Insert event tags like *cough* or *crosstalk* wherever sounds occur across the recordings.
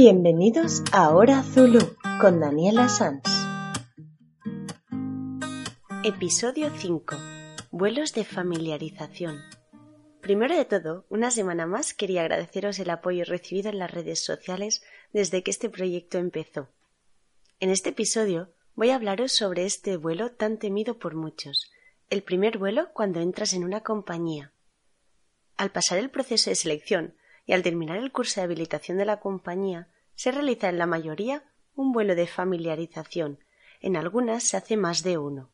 Bienvenidos a Hora Zulu con Daniela Sanz. Episodio 5. Vuelos de familiarización. Primero de todo, una semana más quería agradeceros el apoyo recibido en las redes sociales desde que este proyecto empezó. En este episodio voy a hablaros sobre este vuelo tan temido por muchos, el primer vuelo cuando entras en una compañía. Al pasar el proceso de selección y al terminar el curso de habilitación de la compañía, se realiza en la mayoría un vuelo de familiarización, en algunas se hace más de uno.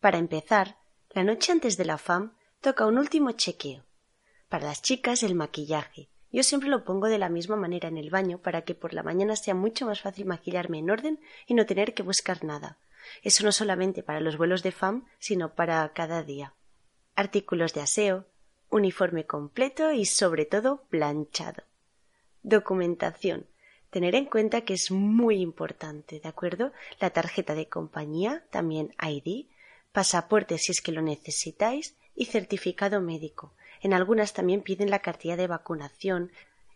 Para empezar, la noche antes de la FAM toca un último chequeo. Para las chicas el maquillaje. Yo siempre lo pongo de la misma manera en el baño para que por la mañana sea mucho más fácil maquillarme en orden y no tener que buscar nada. Eso no solamente para los vuelos de FAM, sino para cada día. Artículos de aseo, uniforme completo y sobre todo planchado. Documentación. Tener en cuenta que es muy importante, ¿de acuerdo? La tarjeta de compañía, también ID, pasaporte si es que lo necesitáis y certificado médico. En algunas también piden la cartilla de vacunación,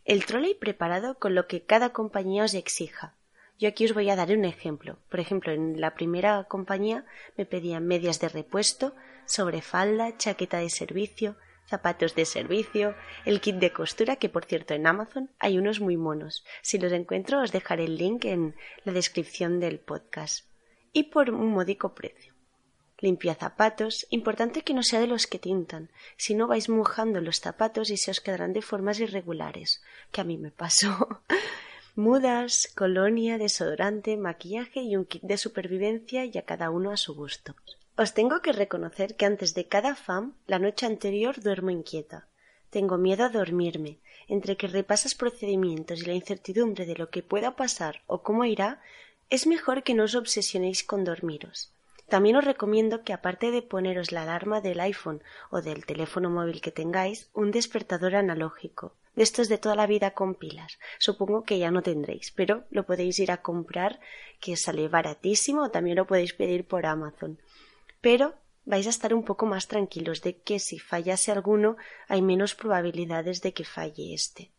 el trolley preparado con lo que cada compañía os exija. Yo aquí os voy a dar un ejemplo. Por ejemplo, en la primera compañía me pedían medias de repuesto, sobrefalda, chaqueta de servicio, zapatos de servicio, el kit de costura, que por cierto en Amazon hay unos muy monos. Si los encuentro os dejaré el link en la descripción del podcast. Y por un módico precio. Limpia zapatos, importante que no sea de los que tintan, si no vais mojando los zapatos y se os quedarán de formas irregulares, que a mí me pasó. *laughs* Mudas, colonia, desodorante, maquillaje y un kit de supervivencia y a cada uno a su gusto. Os tengo que reconocer que antes de cada FAM, la noche anterior duermo inquieta. Tengo miedo a dormirme. Entre que repasas procedimientos y la incertidumbre de lo que pueda pasar o cómo irá, es mejor que no os obsesionéis con dormiros. También os recomiendo que aparte de poneros la alarma del iPhone o del teléfono móvil que tengáis, un despertador analógico. De estos de toda la vida con pilas. Supongo que ya no tendréis, pero lo podéis ir a comprar, que sale baratísimo, o también lo podéis pedir por Amazon pero vais a estar un poco más tranquilos de que si fallase alguno hay menos probabilidades de que falle este.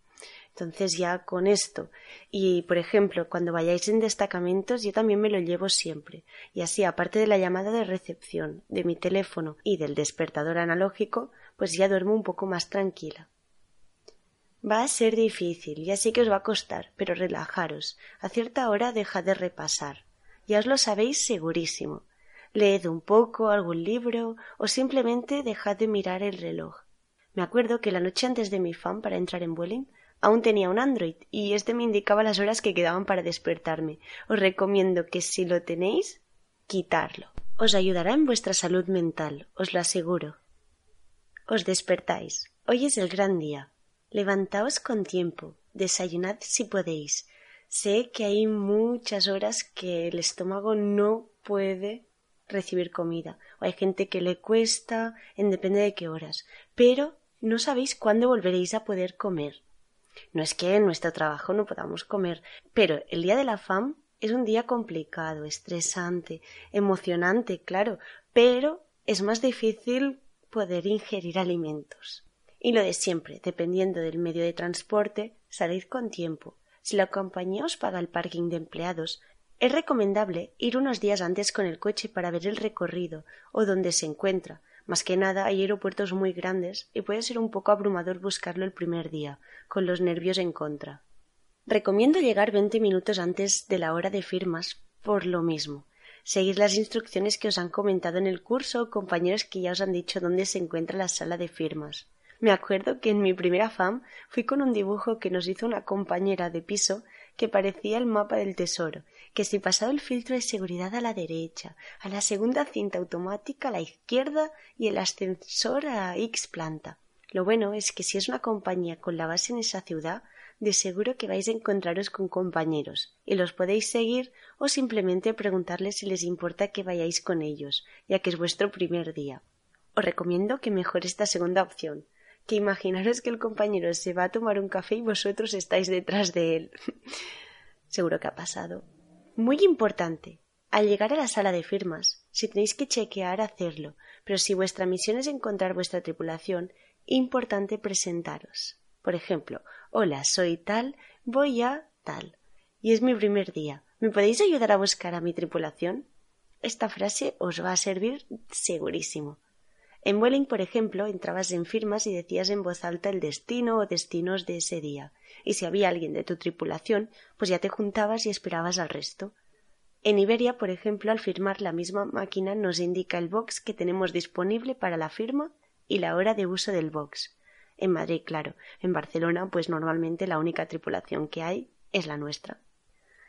Entonces ya con esto y por ejemplo cuando vayáis en destacamentos yo también me lo llevo siempre y así aparte de la llamada de recepción de mi teléfono y del despertador analógico pues ya duermo un poco más tranquila. Va a ser difícil, ya sé que os va a costar, pero relajaros. A cierta hora dejad de repasar. Ya os lo sabéis segurísimo. Leed un poco, algún libro o simplemente dejad de mirar el reloj. Me acuerdo que la noche antes de mi fan para entrar en Vueling aún tenía un Android y este me indicaba las horas que quedaban para despertarme. Os recomiendo que si lo tenéis, quitarlo. Os ayudará en vuestra salud mental, os lo aseguro. Os despertáis. Hoy es el gran día. Levantaos con tiempo, desayunad si podéis. Sé que hay muchas horas que el estómago no puede recibir comida, o hay gente que le cuesta, en depende de qué horas, pero no sabéis cuándo volveréis a poder comer. No es que en nuestro trabajo no podamos comer, pero el día de la FAM es un día complicado, estresante, emocionante, claro, pero es más difícil poder ingerir alimentos. Y lo de siempre, dependiendo del medio de transporte, salid con tiempo. Si la compañía os paga el parking de empleados, es recomendable ir unos días antes con el coche para ver el recorrido o dónde se encuentra. Más que nada hay aeropuertos muy grandes y puede ser un poco abrumador buscarlo el primer día, con los nervios en contra. Recomiendo llegar veinte minutos antes de la hora de firmas por lo mismo. Seguir las instrucciones que os han comentado en el curso o compañeros que ya os han dicho dónde se encuentra la sala de firmas. Me acuerdo que en mi primera FAM fui con un dibujo que nos hizo una compañera de piso que parecía el mapa del tesoro que si pasado el filtro de seguridad a la derecha, a la segunda cinta automática a la izquierda y el ascensor a X planta. Lo bueno es que si es una compañía con la base en esa ciudad, de seguro que vais a encontraros con compañeros y los podéis seguir o simplemente preguntarles si les importa que vayáis con ellos, ya que es vuestro primer día. Os recomiendo que mejor esta segunda opción, que imaginaros que el compañero se va a tomar un café y vosotros estáis detrás de él. *laughs* Seguro que ha pasado. Muy importante. Al llegar a la sala de firmas, si tenéis que chequear, hacerlo, pero si vuestra misión es encontrar vuestra tripulación, importante presentaros. Por ejemplo, hola, soy tal, voy a tal. Y es mi primer día. ¿Me podéis ayudar a buscar a mi tripulación? Esta frase os va a servir segurísimo. En Vueling, por ejemplo, entrabas en firmas y decías en voz alta el destino o destinos de ese día, y si había alguien de tu tripulación, pues ya te juntabas y esperabas al resto. En Iberia, por ejemplo, al firmar la misma máquina nos indica el box que tenemos disponible para la firma y la hora de uso del box. En Madrid, claro. En Barcelona, pues normalmente la única tripulación que hay es la nuestra.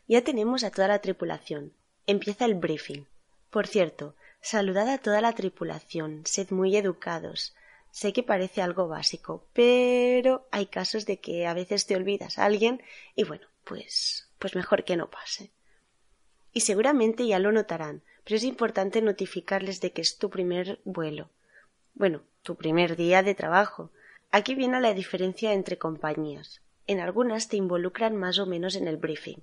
Ya tenemos a toda la tripulación. Empieza el briefing. Por cierto, Saludad a toda la tripulación, sed muy educados. Sé que parece algo básico, pero hay casos de que a veces te olvidas a alguien y bueno, pues pues mejor que no pase. Y seguramente ya lo notarán, pero es importante notificarles de que es tu primer vuelo. Bueno, tu primer día de trabajo. Aquí viene la diferencia entre compañías. En algunas te involucran más o menos en el briefing.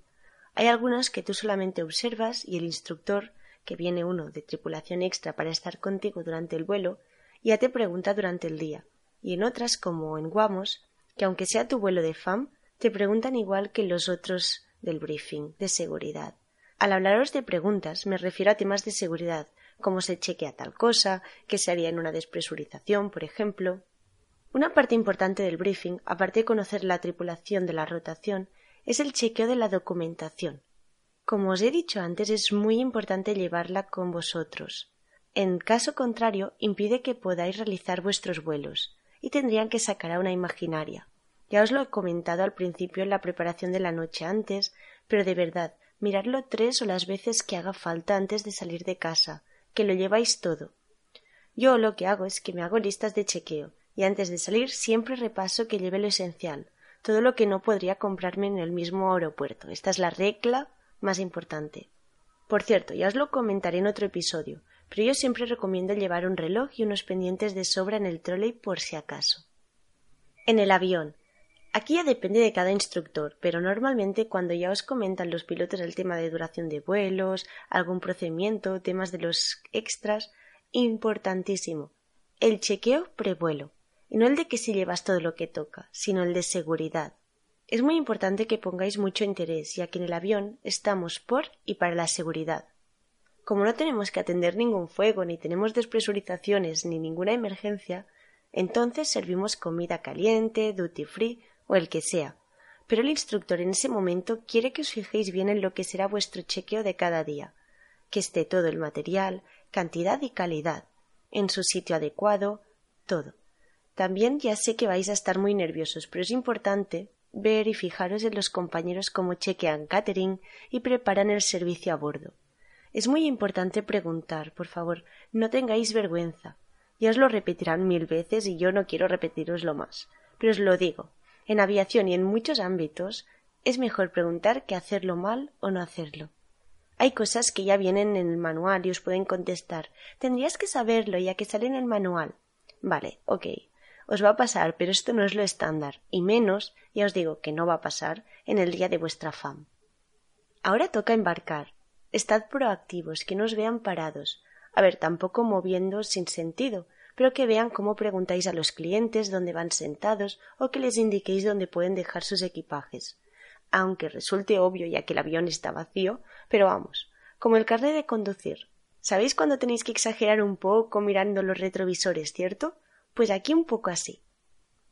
Hay algunas que tú solamente observas y el instructor que viene uno de tripulación extra para estar contigo durante el vuelo, ya te pregunta durante el día, y en otras, como en Guamos, que aunque sea tu vuelo de FAM, te preguntan igual que los otros del briefing, de seguridad. Al hablaros de preguntas, me refiero a temas de seguridad, como se chequea tal cosa, qué se haría en una despresurización, por ejemplo. Una parte importante del briefing, aparte de conocer la tripulación de la rotación, es el chequeo de la documentación, como os he dicho antes, es muy importante llevarla con vosotros. En caso contrario, impide que podáis realizar vuestros vuelos, y tendrían que sacar a una imaginaria. Ya os lo he comentado al principio en la preparación de la noche antes, pero de verdad, miradlo tres o las veces que haga falta antes de salir de casa, que lo lleváis todo. Yo lo que hago es que me hago listas de chequeo, y antes de salir siempre repaso que lleve lo esencial, todo lo que no podría comprarme en el mismo aeropuerto. Esta es la regla más importante. Por cierto, ya os lo comentaré en otro episodio, pero yo siempre recomiendo llevar un reloj y unos pendientes de sobra en el trolley por si acaso. En el avión. Aquí ya depende de cada instructor, pero normalmente cuando ya os comentan los pilotos el tema de duración de vuelos, algún procedimiento, temas de los extras, importantísimo. El chequeo prevuelo. Y no el de que si llevas todo lo que toca, sino el de seguridad. Es muy importante que pongáis mucho interés, ya que en el avión estamos por y para la seguridad. Como no tenemos que atender ningún fuego, ni tenemos despresurizaciones, ni ninguna emergencia, entonces servimos comida caliente, duty free o el que sea. Pero el instructor en ese momento quiere que os fijéis bien en lo que será vuestro chequeo de cada día, que esté todo el material, cantidad y calidad, en su sitio adecuado, todo. También ya sé que vais a estar muy nerviosos, pero es importante ver y fijaros en los compañeros cómo chequean catering y preparan el servicio a bordo. Es muy importante preguntar, por favor, no tengáis vergüenza. Ya os lo repetirán mil veces y yo no quiero repetiroslo más. Pero os lo digo, en aviación y en muchos ámbitos es mejor preguntar que hacerlo mal o no hacerlo. Hay cosas que ya vienen en el manual y os pueden contestar. Tendrías que saberlo ya que sale en el manual. Vale, ok. Os va a pasar, pero esto no es lo estándar, y menos, ya os digo que no va a pasar, en el día de vuestra fam. Ahora toca embarcar. Estad proactivos, que no os vean parados. A ver, tampoco moviendo sin sentido, pero que vean cómo preguntáis a los clientes dónde van sentados o que les indiquéis dónde pueden dejar sus equipajes. Aunque resulte obvio ya que el avión está vacío, pero vamos, como el carnet de conducir. ¿Sabéis cuándo tenéis que exagerar un poco mirando los retrovisores, cierto? Pues aquí un poco así.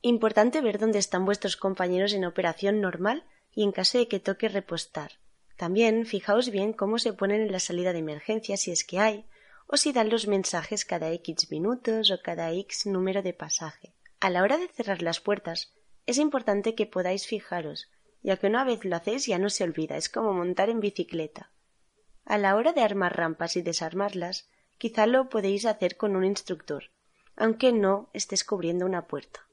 Importante ver dónde están vuestros compañeros en operación normal y en caso de que toque repostar. También fijaos bien cómo se ponen en la salida de emergencia si es que hay, o si dan los mensajes cada X minutos o cada X número de pasaje. A la hora de cerrar las puertas, es importante que podáis fijaros, ya que una vez lo hacéis ya no se olvida, es como montar en bicicleta. A la hora de armar rampas y desarmarlas, quizá lo podéis hacer con un instructor, aunque no estés cubriendo una puerta.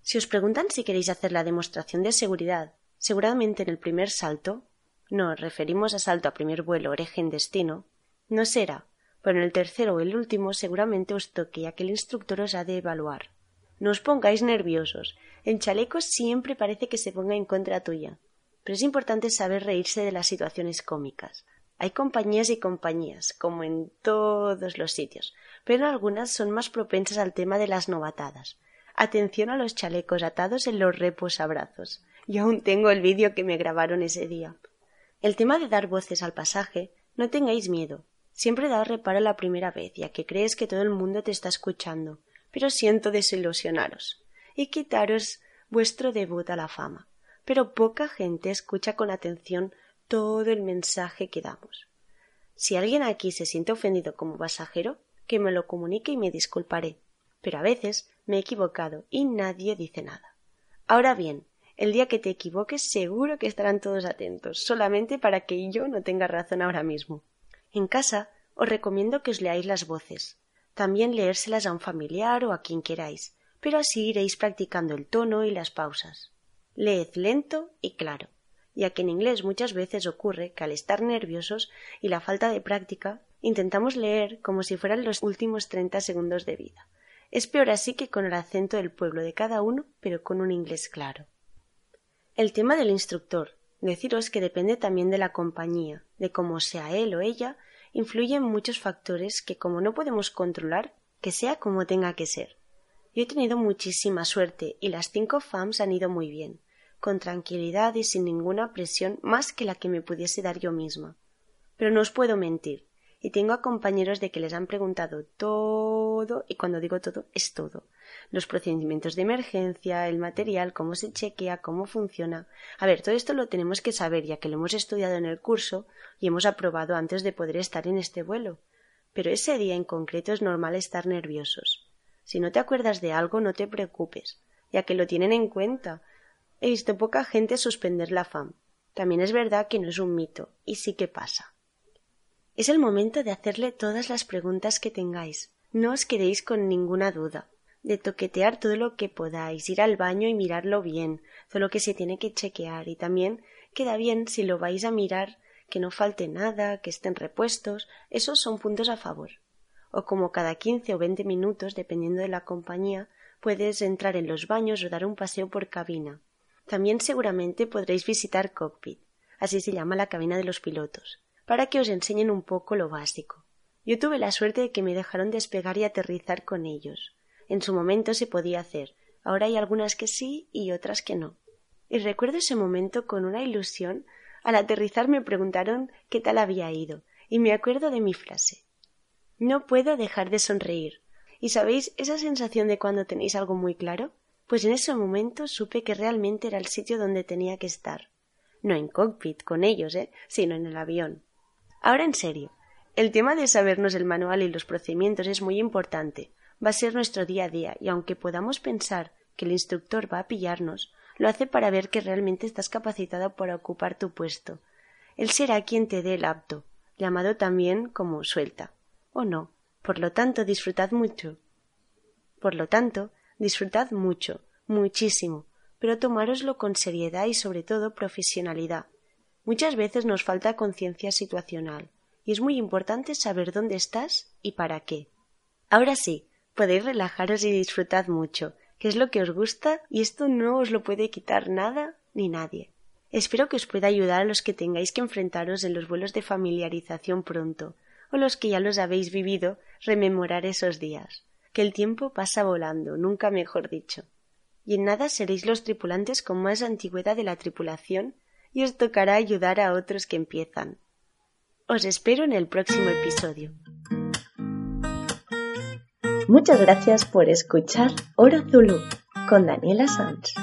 Si os preguntan si queréis hacer la demostración de seguridad, seguramente en el primer salto, no referimos a salto a primer vuelo, origen, destino, no será, pero en el tercero o el último seguramente os toque ya que el instructor os ha de evaluar. No os pongáis nerviosos. En chalecos siempre parece que se ponga en contra tuya. Pero es importante saber reírse de las situaciones cómicas. Hay compañías y compañías, como en todos los sitios, pero algunas son más propensas al tema de las novatadas. Atención a los chalecos atados en los reposabrazos. Yo aún tengo el vídeo que me grabaron ese día. El tema de dar voces al pasaje, no tengáis miedo. Siempre da reparo la primera vez, ya que crees que todo el mundo te está escuchando, pero siento desilusionaros y quitaros vuestro debut a la fama. Pero poca gente escucha con atención todo el mensaje que damos. Si alguien aquí se siente ofendido como pasajero, que me lo comunique y me disculparé. Pero a veces me he equivocado y nadie dice nada. Ahora bien, el día que te equivoques seguro que estarán todos atentos, solamente para que yo no tenga razón ahora mismo. En casa os recomiendo que os leáis las voces, también leérselas a un familiar o a quien queráis, pero así iréis practicando el tono y las pausas. Leed lento y claro, ya que en inglés muchas veces ocurre que al estar nerviosos y la falta de práctica intentamos leer como si fueran los últimos treinta segundos de vida. Es peor así que con el acento del pueblo de cada uno, pero con un inglés claro. El tema del instructor. Deciros que depende también de la compañía, de cómo sea él o ella influyen muchos factores que como no podemos controlar, que sea como tenga que ser. Yo he tenido muchísima suerte y las cinco FAMs han ido muy bien, con tranquilidad y sin ninguna presión más que la que me pudiese dar yo misma. Pero no os puedo mentir, y tengo a compañeros de que les han preguntado todo, y cuando digo todo, es todo, los procedimientos de emergencia, el material, cómo se chequea, cómo funciona. A ver, todo esto lo tenemos que saber ya que lo hemos estudiado en el curso y hemos aprobado antes de poder estar en este vuelo. Pero ese día en concreto es normal estar nerviosos. Si no te acuerdas de algo, no te preocupes, ya que lo tienen en cuenta. He visto poca gente suspender la FAM. También es verdad que no es un mito, y sí que pasa. Es el momento de hacerle todas las preguntas que tengáis. No os quedéis con ninguna duda de toquetear todo lo que podáis, ir al baño y mirarlo bien, todo lo que se tiene que chequear y también queda bien si lo vais a mirar que no falte nada, que estén repuestos, esos son puntos a favor. O como cada quince o veinte minutos, dependiendo de la compañía, puedes entrar en los baños o dar un paseo por cabina. También seguramente podréis visitar cockpit, así se llama la cabina de los pilotos, para que os enseñen un poco lo básico. Yo tuve la suerte de que me dejaron despegar y aterrizar con ellos. En su momento se podía hacer. Ahora hay algunas que sí y otras que no. Y recuerdo ese momento con una ilusión. Al aterrizar me preguntaron qué tal había ido, y me acuerdo de mi frase. No puedo dejar de sonreír. ¿Y sabéis esa sensación de cuando tenéis algo muy claro? Pues en ese momento supe que realmente era el sitio donde tenía que estar. No en cockpit con ellos, ¿eh? sino en el avión. Ahora en serio. El tema de sabernos el manual y los procedimientos es muy importante, va a ser nuestro día a día y aunque podamos pensar que el instructor va a pillarnos, lo hace para ver que realmente estás capacitado para ocupar tu puesto. Él será quien te dé el apto, llamado también como suelta, o no. Por lo tanto, disfrutad mucho. Por lo tanto, disfrutad mucho, muchísimo, pero tomároslo con seriedad y sobre todo profesionalidad. Muchas veces nos falta conciencia situacional, y es muy importante saber dónde estás y para qué. Ahora sí, podéis relajaros y disfrutad mucho, que es lo que os gusta y esto no os lo puede quitar nada ni nadie. Espero que os pueda ayudar a los que tengáis que enfrentaros en los vuelos de familiarización pronto, o los que ya los habéis vivido, rememorar esos días. Que el tiempo pasa volando, nunca mejor dicho. Y en nada seréis los tripulantes con más antigüedad de la tripulación y os tocará ayudar a otros que empiezan. Os espero en el próximo episodio. Muchas gracias por escuchar Oro Zulu con Daniela Sanz.